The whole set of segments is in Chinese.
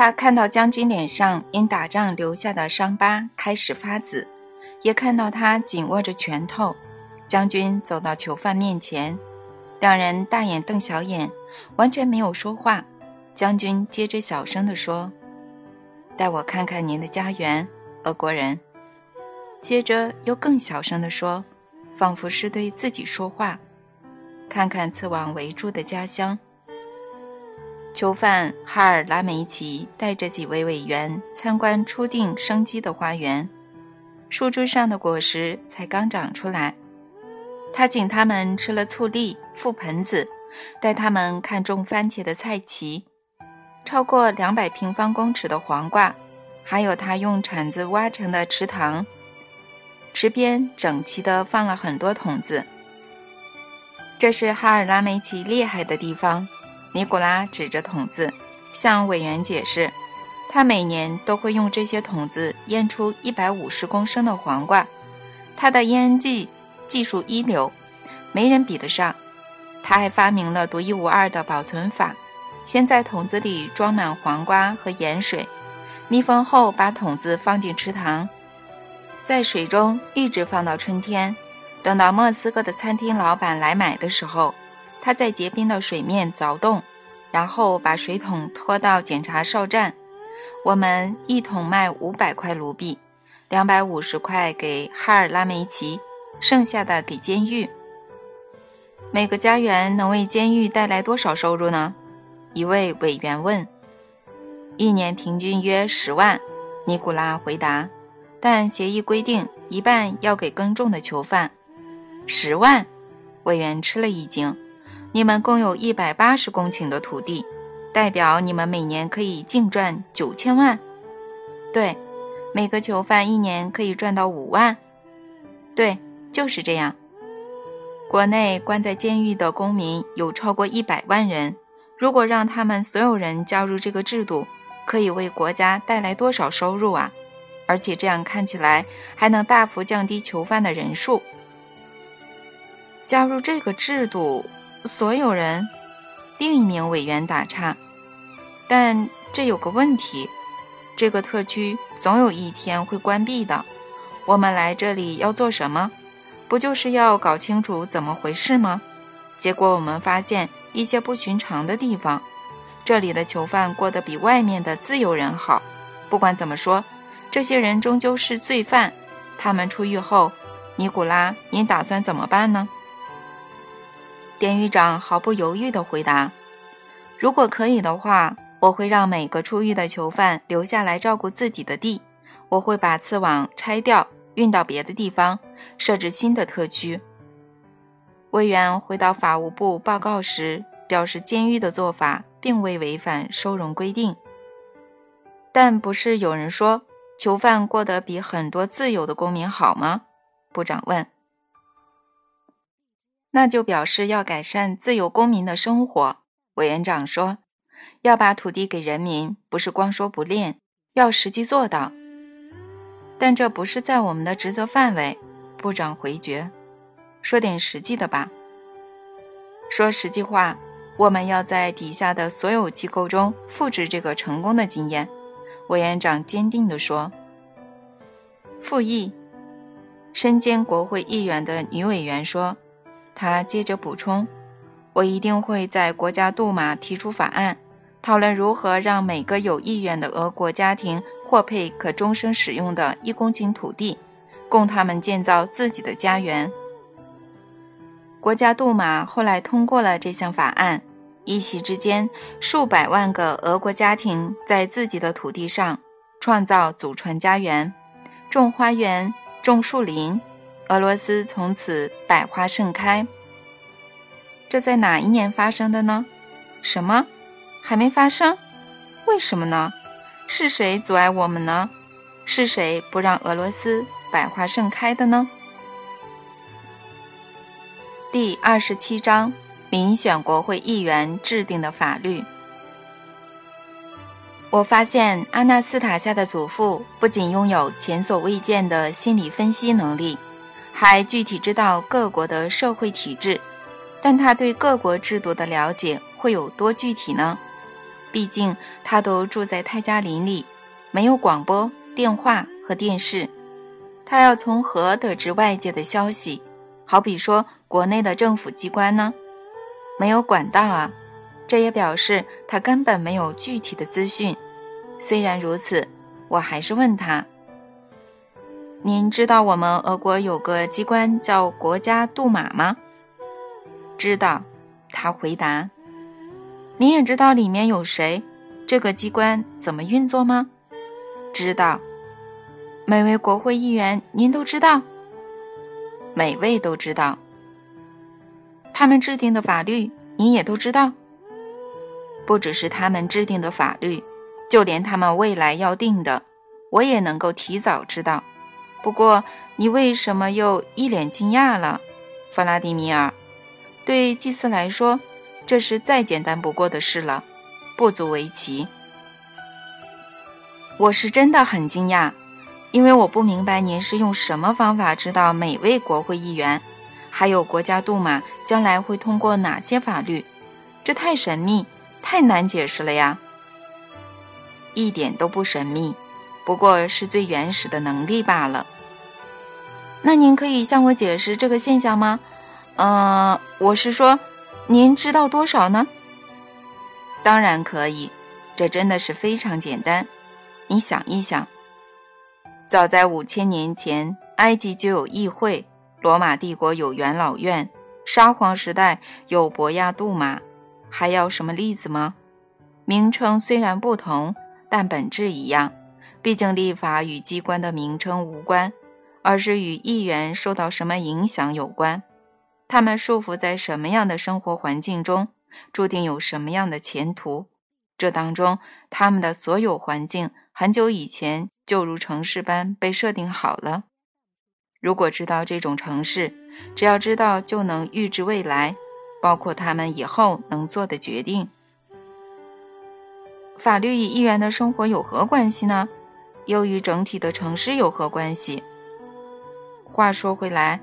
他看到将军脸上因打仗留下的伤疤开始发紫，也看到他紧握着拳头。将军走到囚犯面前，两人大眼瞪小眼，完全没有说话。将军接着小声地说：“带我看看您的家园，俄国人。”接着又更小声地说，仿佛是对自己说话：“看看刺网围住的家乡。”囚犯哈尔拉梅奇带着几位委员参观初定生机的花园，树枝上的果实才刚长出来。他请他们吃了醋栗、覆盆子，带他们看种番茄的菜畦，超过两百平方公尺的黄瓜，还有他用铲子挖成的池塘。池边整齐地放了很多桶子。这是哈尔拉梅奇厉害的地方。尼古拉指着桶子，向委员解释，他每年都会用这些桶子腌出一百五十公升的黄瓜，他的腌技。技术一流，没人比得上。他还发明了独一无二的保存法：先在桶子里装满黄瓜和盐水，密封后把桶子放进池塘，在水中一直放到春天。等到莫斯科的餐厅老板来买的时候，他在结冰的水面凿洞，然后把水桶拖到检查哨站。我们一桶卖五百块卢比，两百五十块给哈尔拉梅奇。剩下的给监狱。每个家园能为监狱带来多少收入呢？一位委员问。一年平均约十万，尼古拉回答。但协议规定一半要给耕种的囚犯。十万？委员吃了一惊。你们共有一百八十公顷的土地，代表你们每年可以净赚九千万。对，每个囚犯一年可以赚到五万。对。就是这样，国内关在监狱的公民有超过一百万人。如果让他们所有人加入这个制度，可以为国家带来多少收入啊？而且这样看起来还能大幅降低囚犯的人数。加入这个制度，所有人？另一名委员打岔。但这有个问题，这个特区总有一天会关闭的。我们来这里要做什么？不就是要搞清楚怎么回事吗？结果我们发现一些不寻常的地方。这里的囚犯过得比外面的自由人好。不管怎么说，这些人终究是罪犯。他们出狱后，尼古拉，您打算怎么办呢？典狱长毫不犹豫地回答：“如果可以的话，我会让每个出狱的囚犯留下来照顾自己的地。我会把刺网拆掉，运到别的地方。”设置新的特区。委员回到法务部报告时表示，监狱的做法并未违反收容规定。但不是有人说囚犯过得比很多自由的公民好吗？部长问。那就表示要改善自由公民的生活。委员长说，要把土地给人民，不是光说不练，要实际做到。但这不是在我们的职责范围。部长回绝，说点实际的吧。说实际话，我们要在底下的所有机构中复制这个成功的经验。委员长坚定地说。复议，身兼国会议员的女委员说。他接着补充：“我一定会在国家杜马提出法案，讨论如何让每个有意愿的俄国家庭获配可终生使用的一公顷土地。”供他们建造自己的家园。国家杜马后来通过了这项法案，一夕之间，数百万个俄国家庭在自己的土地上创造祖传家园，种花园，种树林。俄罗斯从此百花盛开。这在哪一年发生的呢？什么？还没发生？为什么呢？是谁阻碍我们呢？是谁不让俄罗斯？百花盛开的呢？第二十七章：民选国会议员制定的法律。我发现阿纳斯塔夏的祖父不仅拥有前所未见的心理分析能力，还具体知道各国的社会体制。但他对各国制度的了解会有多具体呢？毕竟他都住在泰加林里，没有广播电话和电视，他要从何得知外界的消息？好比说国内的政府机关呢，没有管道啊。这也表示他根本没有具体的资讯。虽然如此，我还是问他：“您知道我们俄国有个机关叫国家杜马吗？”“知道。”他回答。“您也知道里面有谁？这个机关怎么运作吗？”“知道。”“每位国会议员您都知道？”“每位都知道。”“他们制定的法律您也都知道？”不只是他们制定的法律，就连他们未来要定的，我也能够提早知道。不过，你为什么又一脸惊讶了，弗拉迪米尔？对祭司来说，这是再简单不过的事了，不足为奇。我是真的很惊讶，因为我不明白您是用什么方法知道每位国会议员，还有国家杜马将来会通过哪些法律，这太神秘。太难解释了呀！一点都不神秘，不过是最原始的能力罢了。那您可以向我解释这个现象吗？呃，我是说，您知道多少呢？当然可以，这真的是非常简单。你想一想，早在五千年前，埃及就有议会，罗马帝国有元老院，沙皇时代有博亚杜马。还要什么例子吗？名称虽然不同，但本质一样。毕竟立法与机关的名称无关，而是与议员受到什么影响有关。他们束缚在什么样的生活环境中，注定有什么样的前途。这当中，他们的所有环境很久以前就如城市般被设定好了。如果知道这种城市，只要知道就能预知未来。包括他们以后能做的决定。法律与议员的生活有何关系呢？又与整体的城市有何关系？话说回来，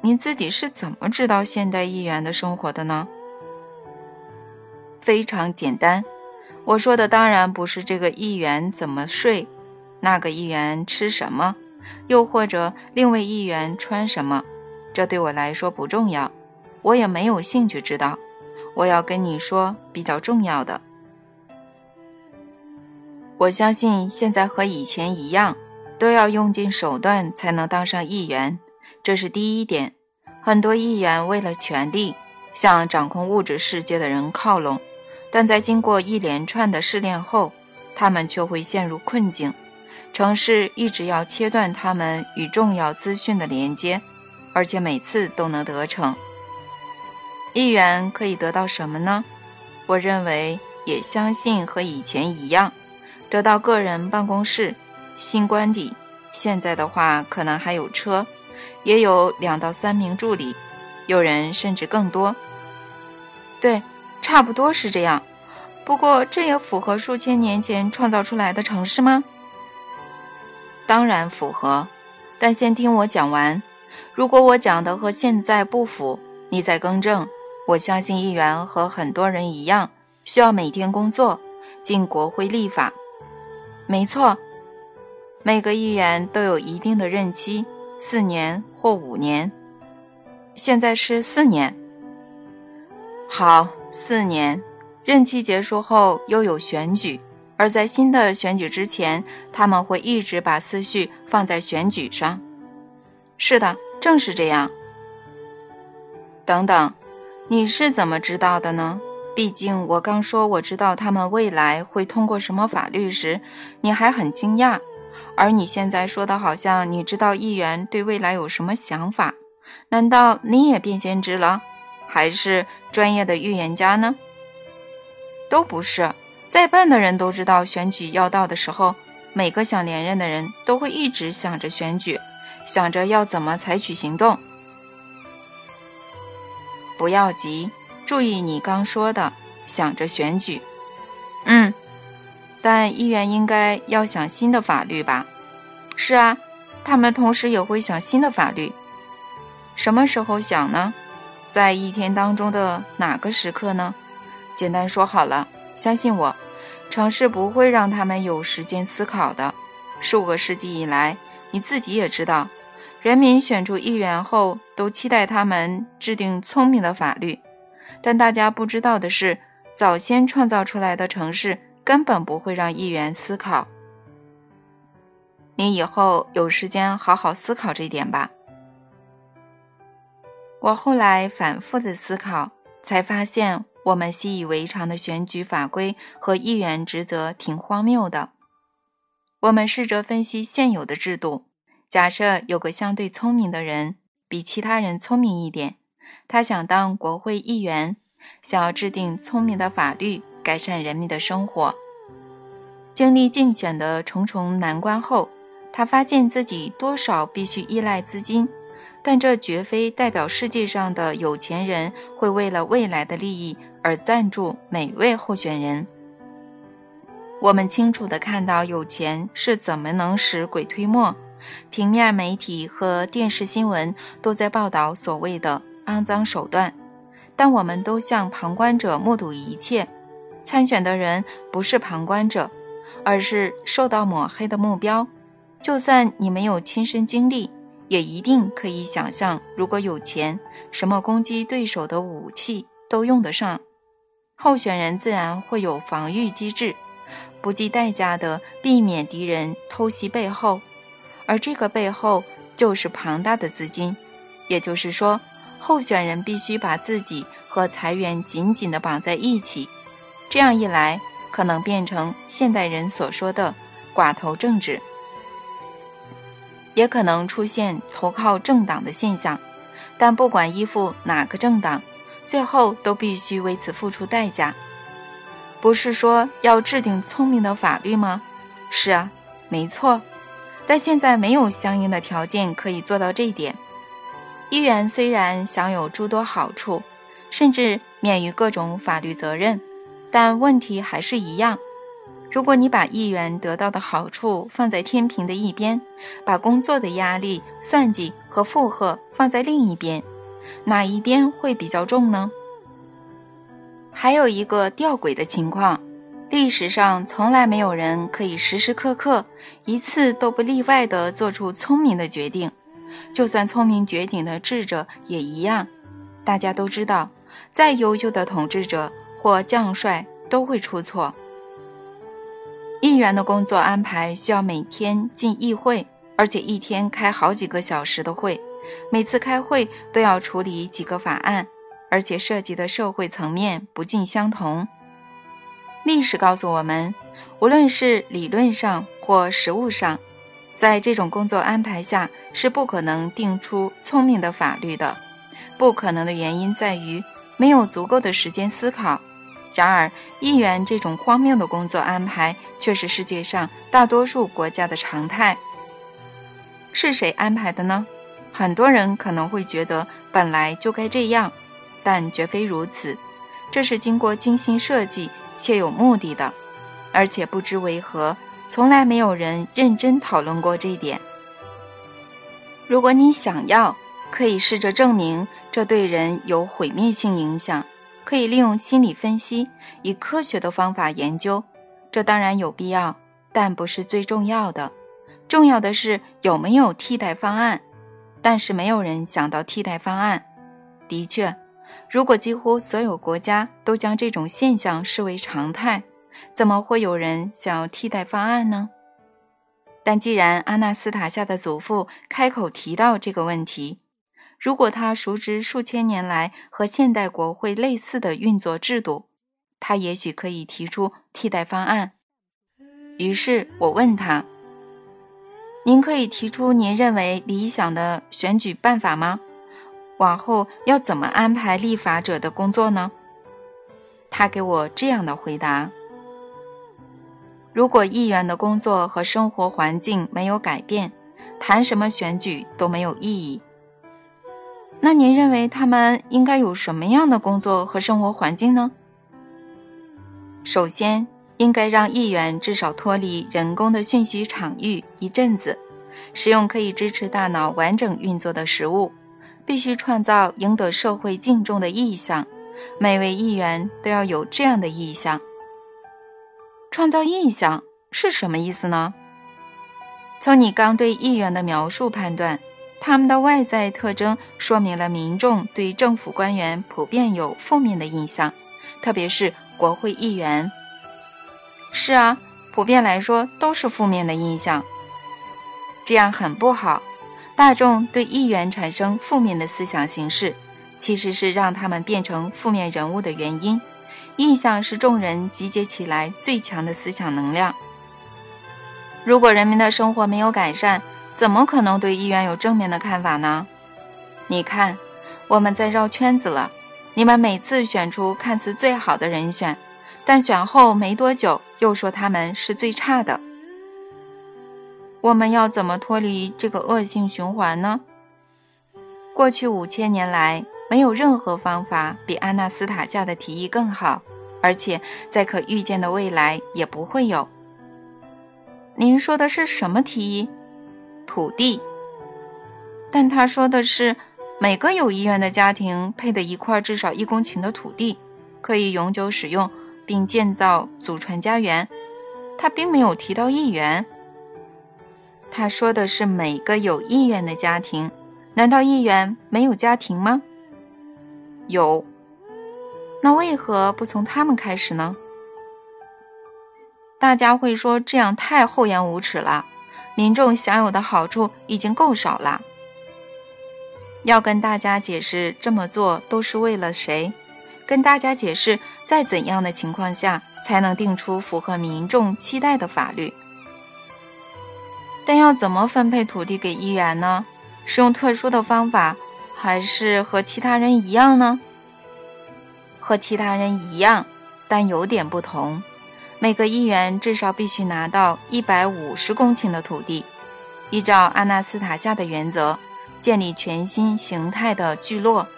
您自己是怎么知道现代议员的生活的呢？非常简单，我说的当然不是这个议员怎么睡，那个议员吃什么，又或者另位议员穿什么，这对我来说不重要。我也没有兴趣知道。我要跟你说比较重要的。我相信现在和以前一样，都要用尽手段才能当上议员，这是第一点。很多议员为了权力，向掌控物质世界的人靠拢，但在经过一连串的试炼后，他们却会陷入困境。城市一直要切断他们与重要资讯的连接，而且每次都能得逞。议员可以得到什么呢？我认为也相信和以前一样，得到个人办公室、新官邸。现在的话，可能还有车，也有两到三名助理，有人甚至更多。对，差不多是这样。不过，这也符合数千年前创造出来的城市吗？当然符合。但先听我讲完。如果我讲的和现在不符，你再更正。我相信议员和很多人一样，需要每天工作，进国会立法。没错，每个议员都有一定的任期，四年或五年。现在是四年。好，四年，任期结束后又有选举，而在新的选举之前，他们会一直把思绪放在选举上。是的，正是这样。等等。你是怎么知道的呢？毕竟我刚说我知道他们未来会通过什么法律时，你还很惊讶，而你现在说的好像你知道议员对未来有什么想法，难道你也变先知了，还是专业的预言家呢？都不是，再笨的人都知道选举要到的时候，每个想连任的人都会一直想着选举，想着要怎么采取行动。不要急，注意你刚说的，想着选举。嗯，但议员应该要想新的法律吧？是啊，他们同时也会想新的法律。什么时候想呢？在一天当中的哪个时刻呢？简单说好了，相信我，城市不会让他们有时间思考的。数个世纪以来，你自己也知道，人民选出议员后，都期待他们制定聪明的法律。但大家不知道的是，早先创造出来的城市根本不会让议员思考。你以后有时间好好思考这点吧。我后来反复的思考，才发现我们习以为常的选举法规和议员职责挺荒谬的。我们试着分析现有的制度，假设有个相对聪明的人，比其他人聪明一点，他想当国会议员，想要制定聪明的法律，改善人民的生活。经历竞选的重重难关后，他发现自己多少必须依赖资金。但这绝非代表世界上的有钱人会为了未来的利益而赞助每位候选人。我们清楚地看到有钱是怎么能使鬼推磨，平面媒体和电视新闻都在报道所谓的肮脏手段，但我们都像旁观者目睹一切。参选的人不是旁观者，而是受到抹黑的目标。就算你没有亲身经历。也一定可以想象，如果有钱，什么攻击对手的武器都用得上。候选人自然会有防御机制，不计代价地避免敌人偷袭背后，而这个背后就是庞大的资金。也就是说，候选人必须把自己和财源紧紧地绑在一起，这样一来，可能变成现代人所说的“寡头政治”。也可能出现投靠政党的现象，但不管依附哪个政党，最后都必须为此付出代价。不是说要制定聪明的法律吗？是啊，没错。但现在没有相应的条件可以做到这一点。议员虽然享有诸多好处，甚至免于各种法律责任，但问题还是一样。如果你把议员得到的好处放在天平的一边，把工作的压力、算计和负荷放在另一边，哪一边会比较重呢？还有一个吊诡的情况，历史上从来没有人可以时时刻刻、一次都不例外地做出聪明的决定，就算聪明绝顶的智者也一样。大家都知道，再优秀的统治者或将帅都会出错。议员的工作安排需要每天进议会，而且一天开好几个小时的会，每次开会都要处理几个法案，而且涉及的社会层面不尽相同。历史告诉我们，无论是理论上或实务上，在这种工作安排下是不可能定出聪明的法律的。不可能的原因在于没有足够的时间思考。然而，议员这种荒谬的工作安排却是世界上大多数国家的常态。是谁安排的呢？很多人可能会觉得本来就该这样，但绝非如此。这是经过精心设计且有目的的，而且不知为何，从来没有人认真讨论过这一点。如果你想要，可以试着证明这对人有毁灭性影响。可以利用心理分析，以科学的方法研究，这当然有必要，但不是最重要的。重要的是有没有替代方案。但是没有人想到替代方案。的确，如果几乎所有国家都将这种现象视为常态，怎么会有人想要替代方案呢？但既然阿纳斯塔夏的祖父开口提到这个问题，如果他熟知数千年来和现代国会类似的运作制度，他也许可以提出替代方案。于是我问他：“您可以提出您认为理想的选举办法吗？往后要怎么安排立法者的工作呢？”他给我这样的回答：“如果议员的工作和生活环境没有改变，谈什么选举都没有意义。”那您认为他们应该有什么样的工作和生活环境呢？首先，应该让议员至少脱离人工的讯息场域一阵子，使用可以支持大脑完整运作的食物，必须创造赢得社会敬重的意向。每位议员都要有这样的意向。创造意象是什么意思呢？从你刚对议员的描述判断，他们的外在特征说明了民众对政府官员普遍有负面的印象，特别是国会议员。是啊，普遍来说都是负面的印象，这样很不好。大众对议员产生负面的思想形式，其实是让他们变成负面人物的原因。印象是众人集结起来最强的思想能量。如果人民的生活没有改善，怎么可能对议员有正面的看法呢？你看，我们在绕圈子了。你们每次选出看似最好的人选，但选后没多久又说他们是最差的。我们要怎么脱离这个恶性循环呢？过去五千年来，没有任何方法比阿纳斯塔夏的提议更好，而且在可预见的未来也不会有。您说的是什么提议？土地。但他说的是每个有意愿的家庭配的一块至少一公顷的土地，可以永久使用并建造祖传家园。他并没有提到议员。他说的是每个有意愿的家庭。难道议员没有家庭吗？有。那为何不从他们开始呢？大家会说这样太厚颜无耻了，民众享有的好处已经够少了。要跟大家解释这么做都是为了谁？跟大家解释在怎样的情况下才能定出符合民众期待的法律？但要怎么分配土地给议员呢？是用特殊的方法，还是和其他人一样呢？和其他人一样，但有点不同。每个议员至少必须拿到一百五十公顷的土地，依照阿纳斯塔夏的原则，建立全新形态的聚落。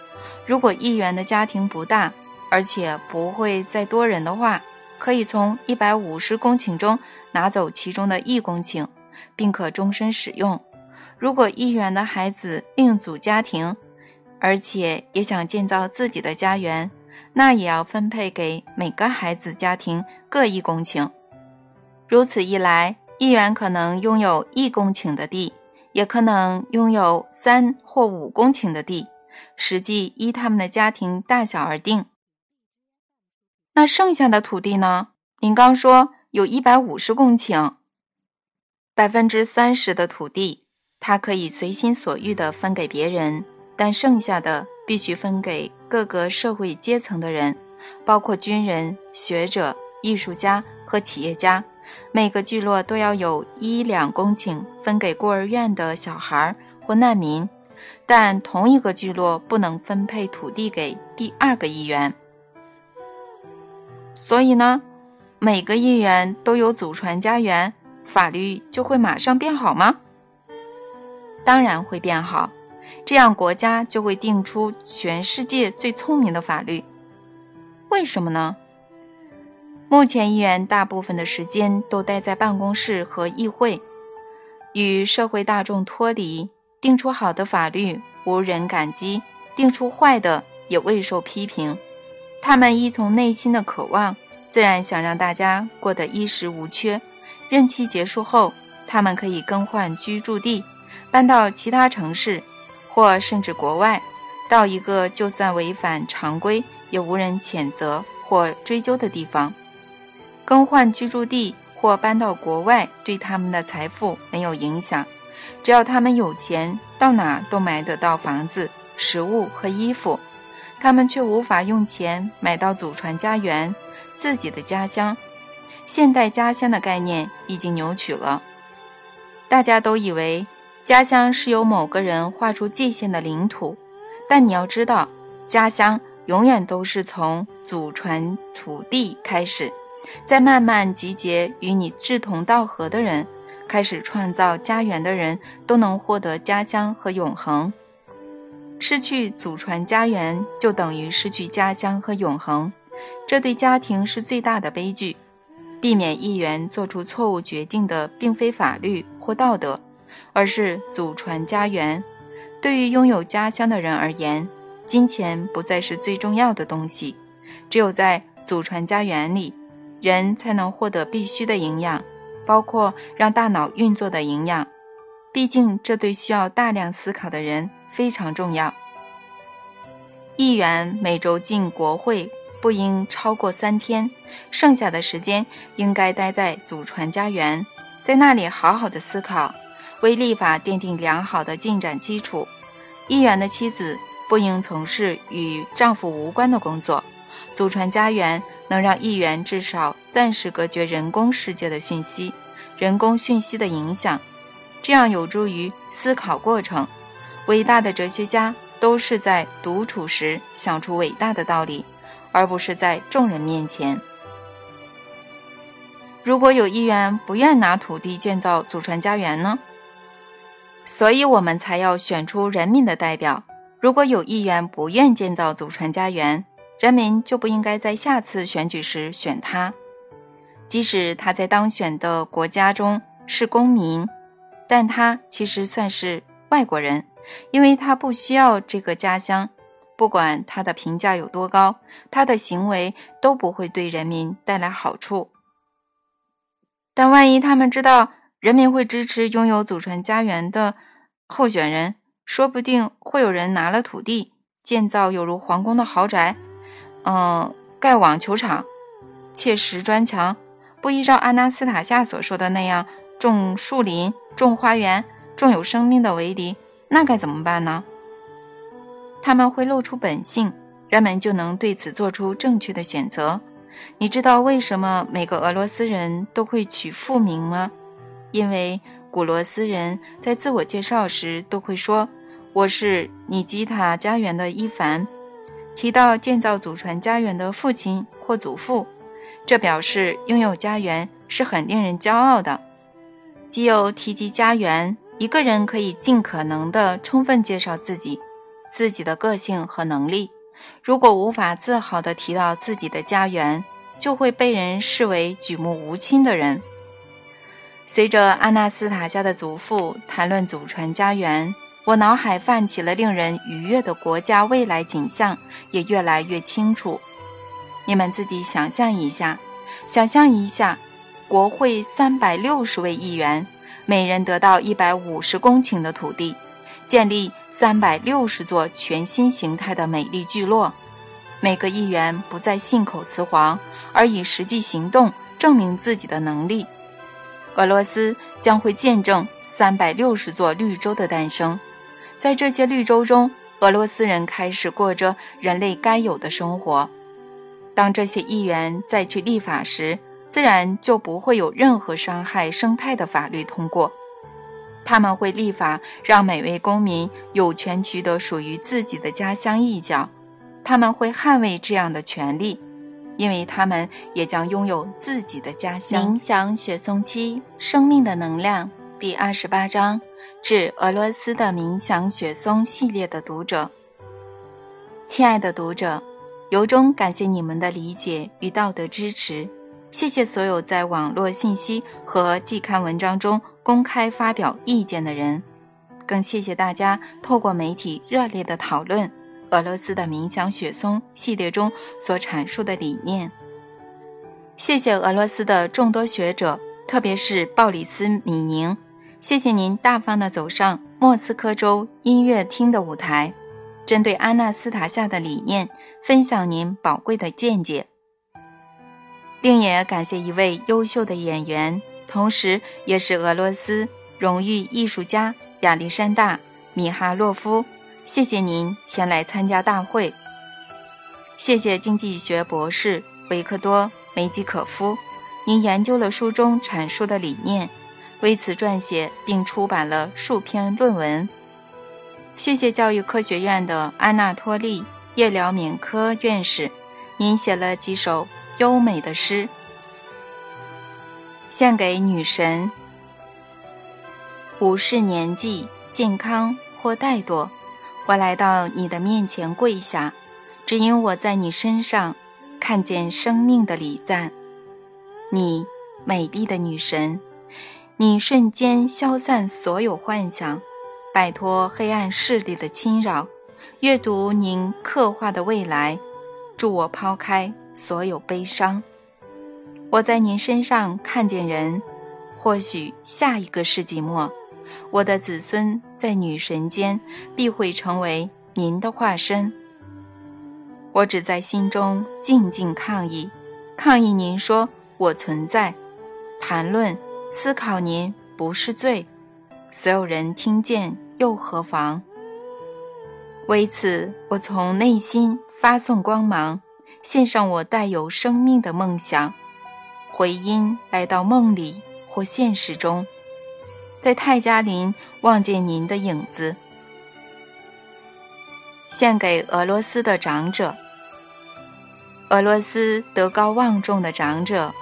如果议员的家庭不大，而且不会再多人的话，可以从一百五十公顷中拿走其中的一公顷，并可终身使用。如果议员的孩子另组家庭，而且也想建造自己的家园，那也要分配给每个孩子家庭各一公顷。如此一来，议员可能拥有一公顷的地，也可能拥有三或五公顷的地，实际依他们的家庭大小而定。那剩下的土地呢？您刚说有一百五十公顷，百分之三十的土地，他可以随心所欲地分给别人，但剩下的必须分给。各个社会阶层的人，包括军人、学者、艺术家和企业家，每个聚落都要有一两公顷分给孤儿院的小孩或难民，但同一个聚落不能分配土地给第二个议员。所以呢，每个议员都有祖传家园，法律就会马上变好吗？当然会变好。这样，国家就会定出全世界最聪明的法律。为什么呢？目前，议员大部分的时间都待在办公室和议会，与社会大众脱离。定出好的法律，无人感激；定出坏的，也未受批评。他们依从内心的渴望，自然想让大家过得衣食无缺。任期结束后，他们可以更换居住地，搬到其他城市。或甚至国外，到一个就算违反常规也无人谴责或追究的地方，更换居住地或搬到国外对他们的财富没有影响。只要他们有钱，到哪都买得到房子、食物和衣服。他们却无法用钱买到祖传家园、自己的家乡。现代家乡的概念已经扭曲了，大家都以为。家乡是由某个人画出界限的领土，但你要知道，家乡永远都是从祖传土地开始，再慢慢集结与你志同道合的人，开始创造家园的人，都能获得家乡和永恒。失去祖传家园，就等于失去家乡和永恒，这对家庭是最大的悲剧。避免议员做出错误决定的，并非法律或道德。而是祖传家园。对于拥有家乡的人而言，金钱不再是最重要的东西。只有在祖传家园里，人才能获得必须的营养，包括让大脑运作的营养。毕竟，这对需要大量思考的人非常重要。议员每周进国会不应超过三天，剩下的时间应该待在祖传家园，在那里好好的思考，为立法奠定良好的进展基础。议员的妻子不应从事与丈夫无关的工作。祖传家园能让议员至少暂时隔绝人工世界的讯息、人工讯息的影响。这样有助于思考过程。伟大的哲学家都是在独处时想出伟大的道理，而不是在众人面前。如果有议员不愿拿土地建造祖传家园呢？所以我们才要选出人民的代表。如果有议员不愿建造祖传家园，人民就不应该在下次选举时选他，即使他在当选的国家中是公民。但他其实算是外国人，因为他不需要这个家乡。不管他的评价有多高，他的行为都不会对人民带来好处。但万一他们知道人民会支持拥有祖传家园的候选人，说不定会有人拿了土地建造有如皇宫的豪宅，嗯，盖网球场，砌石砖墙，不依照阿纳斯塔夏所说的那样种树林。种花园，种有生命的围篱，那该怎么办呢？他们会露出本性，人们就能对此做出正确的选择。你知道为什么每个俄罗斯人都会取父名吗？因为古罗斯人在自我介绍时都会说：“我是尼基塔家园的伊凡。”提到建造祖传家园的父亲或祖父，这表示拥有家园是很令人骄傲的。只有提及家园，一个人可以尽可能的充分介绍自己、自己的个性和能力。如果无法自豪地提到自己的家园，就会被人视为举目无亲的人。随着阿纳斯塔夏的祖父谈论祖传家园，我脑海泛起了令人愉悦的国家未来景象，也越来越清楚。你们自己想象一下，想象一下。国会三百六十位议员，每人得到一百五十公顷的土地，建立三百六十座全新形态的美丽聚落。每个议员不再信口雌黄，而以实际行动证明自己的能力。俄罗斯将会见证三百六十座绿洲的诞生。在这些绿洲中，俄罗斯人开始过着人类该有的生活。当这些议员再去立法时，自然就不会有任何伤害生态的法律通过。他们会立法，让每位公民有权取得属于自己的家乡一角。他们会捍卫这样的权利，因为他们也将拥有自己的家乡。冥想雪松七生命的能量第二十八章，致俄罗斯的冥想雪松系列的读者，亲爱的读者，由衷感谢你们的理解与道德支持。谢谢所有在网络信息和季刊文章中公开发表意见的人，更谢谢大家透过媒体热烈的讨论俄罗斯的冥想雪松系列中所阐述的理念。谢谢俄罗斯的众多学者，特别是鲍里斯·米宁，谢谢您大方地走上莫斯科州音乐厅的舞台，针对安娜斯塔夏的理念分享您宝贵的见解。另也感谢一位优秀的演员，同时也是俄罗斯荣誉艺术家亚历山大·米哈洛夫。谢谢您前来参加大会。谢谢经济学博士维克多·梅吉可夫，您研究了书中阐述的理念，为此撰写并出版了数篇论文。谢谢教育科学院的安纳托利·叶廖缅科院士，您写了几首。优美的诗，献给女神。无视年纪、健康或怠惰，我来到你的面前跪下，只因我在你身上看见生命的礼赞。你，美丽的女神，你瞬间消散所有幻想，摆脱黑暗势力的侵扰，阅读您刻画的未来。助我抛开所有悲伤。我在您身上看见人，或许下一个世纪末，我的子孙在女神间必会成为您的化身。我只在心中静静抗议，抗议您说我存在，谈论、思考您不是罪，所有人听见又何妨？为此，我从内心发送光芒，献上我带有生命的梦想。回音来到梦里或现实中，在泰加林望见您的影子。献给俄罗斯的长者，俄罗斯德高望重的长者，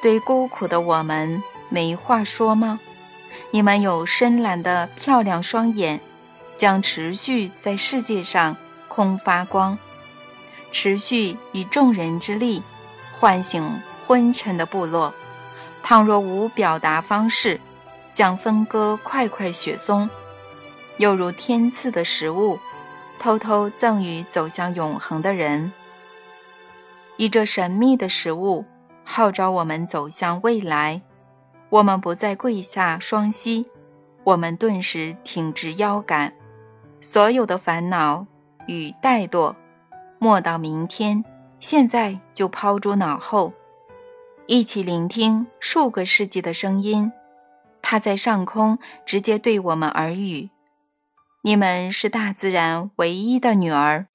对孤苦的我们没话说吗？你们有深蓝的漂亮双眼，将持续在世界上空发光，持续以众人之力唤醒。昏沉的部落，倘若无表达方式，将分割块块雪松，犹如天赐的食物，偷偷赠予走向永恒的人。以这神秘的食物号召我们走向未来，我们不再跪下双膝，我们顿时挺直腰杆，所有的烦恼与怠惰，莫到明天，现在就抛诸脑后。一起聆听数个世纪的声音，他在上空直接对我们耳语。你们是大自然唯一的女儿，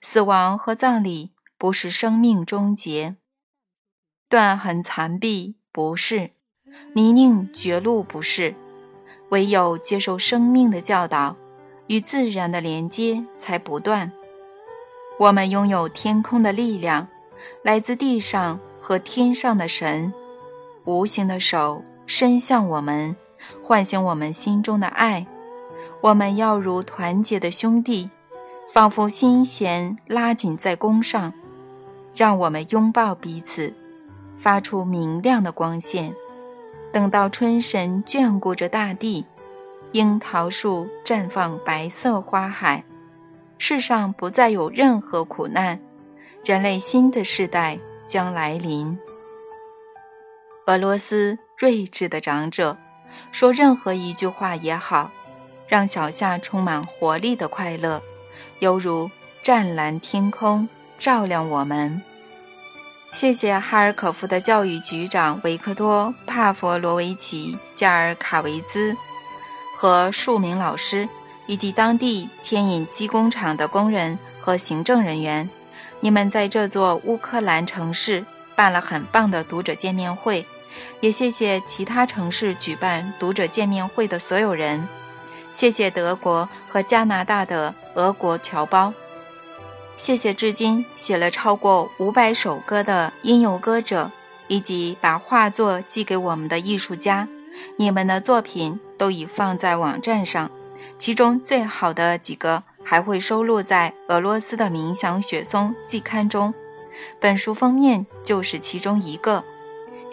死亡和葬礼不是生命终结，断痕残壁不是，泥泞绝路不是，唯有接受生命的教导，与自然的连接才不断。我们拥有天空的力量，来自地上。和天上的神，无形的手伸向我们，唤醒我们心中的爱。我们要如团结的兄弟，仿佛心弦拉紧在弓上。让我们拥抱彼此，发出明亮的光线。等到春神眷顾着大地，樱桃树绽放白色花海，世上不再有任何苦难，人类新的世代。将来临。俄罗斯睿智的长者说：“任何一句话也好，让小夏充满活力的快乐，犹如湛蓝天空照亮我们。”谢谢哈尔可夫的教育局长维克多·帕佛罗维奇·加尔卡维兹和数名老师，以及当地牵引机工厂的工人和行政人员。你们在这座乌克兰城市办了很棒的读者见面会，也谢谢其他城市举办读者见面会的所有人，谢谢德国和加拿大的俄国侨胞，谢谢至今写了超过五百首歌的音游歌者，以及把画作寄给我们的艺术家，你们的作品都已放在网站上，其中最好的几个。还会收录在俄罗斯的冥想雪松季刊中，本书封面就是其中一个。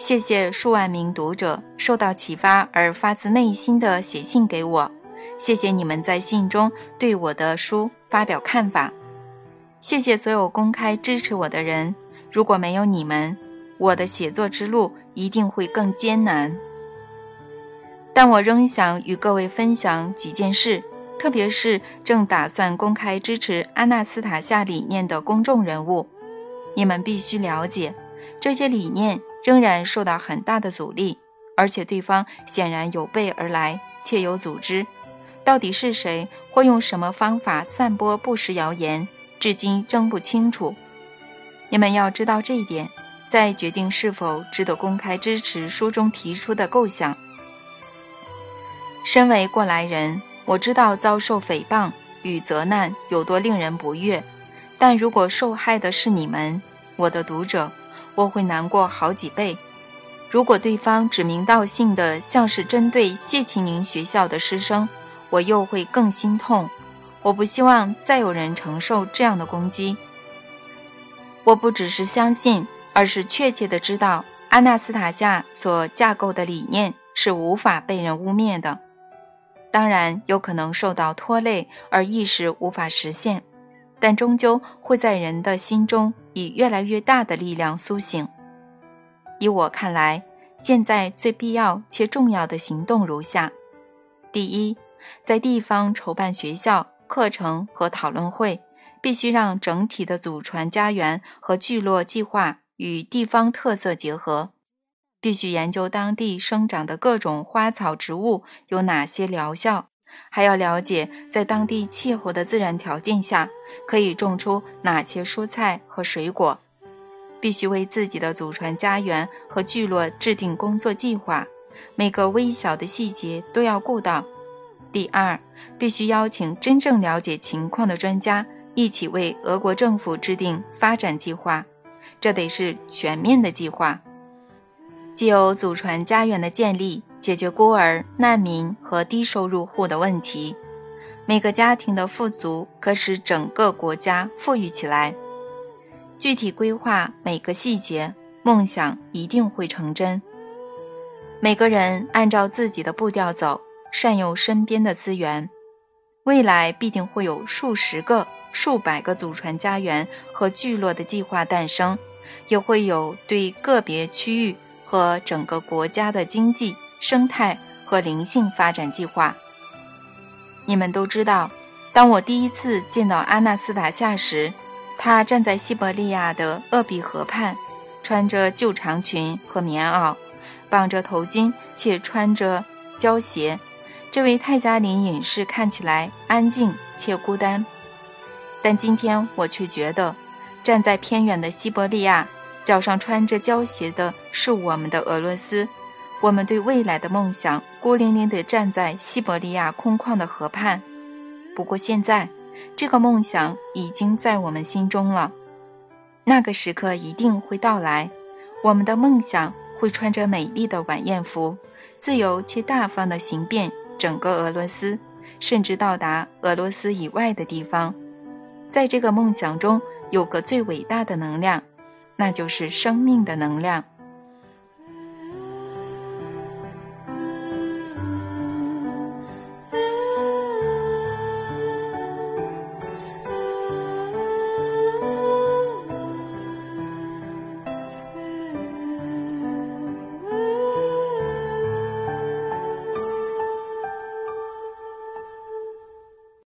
谢谢数万名读者受到启发而发自内心的写信给我，谢谢你们在信中对我的书发表看法，谢谢所有公开支持我的人。如果没有你们，我的写作之路一定会更艰难。但我仍想与各位分享几件事。特别是正打算公开支持阿纳斯塔夏理念的公众人物，你们必须了解，这些理念仍然受到很大的阻力，而且对方显然有备而来，且有组织。到底是谁，或用什么方法散播不实谣言，至今仍不清楚。你们要知道这一点，再决定是否值得公开支持书中提出的构想。身为过来人。我知道遭受诽谤与责难有多令人不悦，但如果受害的是你们，我的读者，我会难过好几倍。如果对方指名道姓的像是针对谢奇宁学校的师生，我又会更心痛。我不希望再有人承受这样的攻击。我不只是相信，而是确切的知道，阿纳斯塔夏所架构的理念是无法被人污蔑的。当然有可能受到拖累而一时无法实现，但终究会在人的心中以越来越大的力量苏醒。以我看来，现在最必要且重要的行动如下：第一，在地方筹办学校、课程和讨论会，必须让整体的祖传家园和聚落计划与地方特色结合。必须研究当地生长的各种花草植物有哪些疗效，还要了解在当地气候的自然条件下可以种出哪些蔬菜和水果。必须为自己的祖传家园和聚落制定工作计划，每个微小的细节都要顾到。第二，必须邀请真正了解情况的专家一起为俄国政府制定发展计划，这得是全面的计划。既有祖传家园的建立，解决孤儿、难民和低收入户的问题。每个家庭的富足可使整个国家富裕起来。具体规划每个细节，梦想一定会成真。每个人按照自己的步调走，善用身边的资源，未来必定会有数十个、数百个祖传家园和聚落的计划诞生，也会有对个别区域。和整个国家的经济、生态和灵性发展计划。你们都知道，当我第一次见到阿纳斯塔夏时，她站在西伯利亚的鄂毕河畔，穿着旧长裙和棉袄，绑着头巾且穿着胶鞋。这位泰加林隐士看起来安静且孤单，但今天我却觉得，站在偏远的西伯利亚。脚上穿着胶鞋的是我们的俄罗斯，我们对未来的梦想孤零零地站在西伯利亚空旷的河畔。不过现在，这个梦想已经在我们心中了。那个时刻一定会到来，我们的梦想会穿着美丽的晚宴服，自由且大方地行遍整个俄罗斯，甚至到达俄罗斯以外的地方。在这个梦想中，有个最伟大的能量。那就是生命的能量。